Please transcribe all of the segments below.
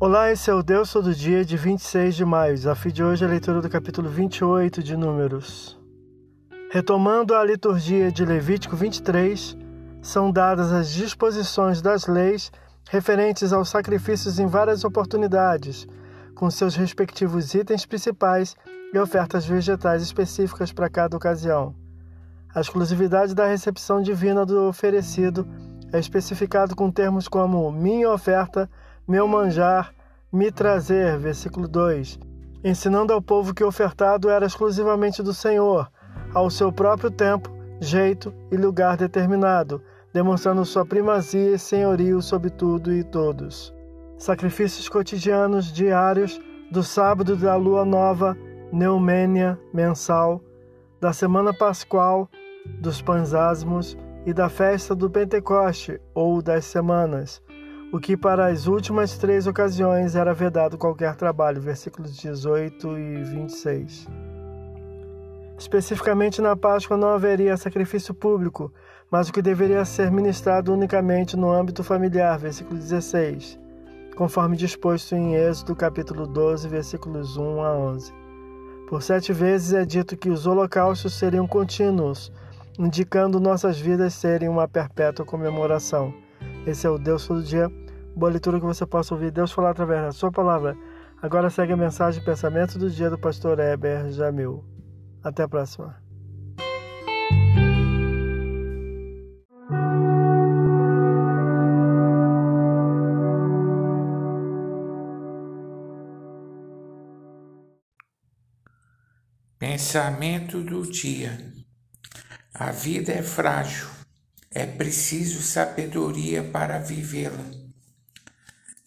Olá, esse é o Deus Todo Dia de 26 de maio. Desafio de hoje é a leitura do capítulo 28 de Números. Retomando a liturgia de Levítico 23, são dadas as disposições das leis referentes aos sacrifícios em várias oportunidades, com seus respectivos itens principais e ofertas vegetais específicas para cada ocasião. A exclusividade da recepção divina do oferecido é especificado com termos como minha oferta meu manjar, me trazer, versículo 2, ensinando ao povo que o ofertado era exclusivamente do Senhor, ao seu próprio tempo, jeito e lugar determinado, demonstrando sua primazia e senhorio sobre tudo e todos. Sacrifícios cotidianos diários do sábado da lua nova, neumênia mensal, da semana pascual, dos asmos e da festa do Pentecoste ou das semanas o que para as últimas três ocasiões era vedado qualquer trabalho, versículos 18 e 26. Especificamente na Páscoa não haveria sacrifício público, mas o que deveria ser ministrado unicamente no âmbito familiar, versículo 16, conforme disposto em Êxodo capítulo 12, versículos 1 a 11. Por sete vezes é dito que os holocaustos seriam contínuos, indicando nossas vidas serem uma perpétua comemoração. Esse é o Deus todo dia. Boa leitura que você possa ouvir Deus falar através da sua palavra. Agora segue a mensagem pensamento do dia do pastor Heber Jamil. Até a próxima. Pensamento do dia. A vida é frágil é preciso sabedoria para vivê-la.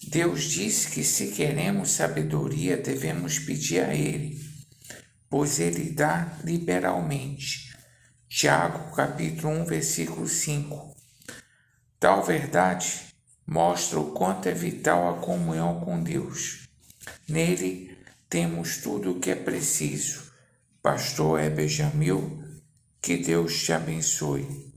Deus diz que se queremos sabedoria, devemos pedir a Ele, pois Ele dá liberalmente. Tiago, capítulo 1, versículo 5. Tal verdade mostra o quanto é vital a comunhão com Deus. Nele temos tudo o que é preciso. Pastor Heber Jamil, que Deus te abençoe.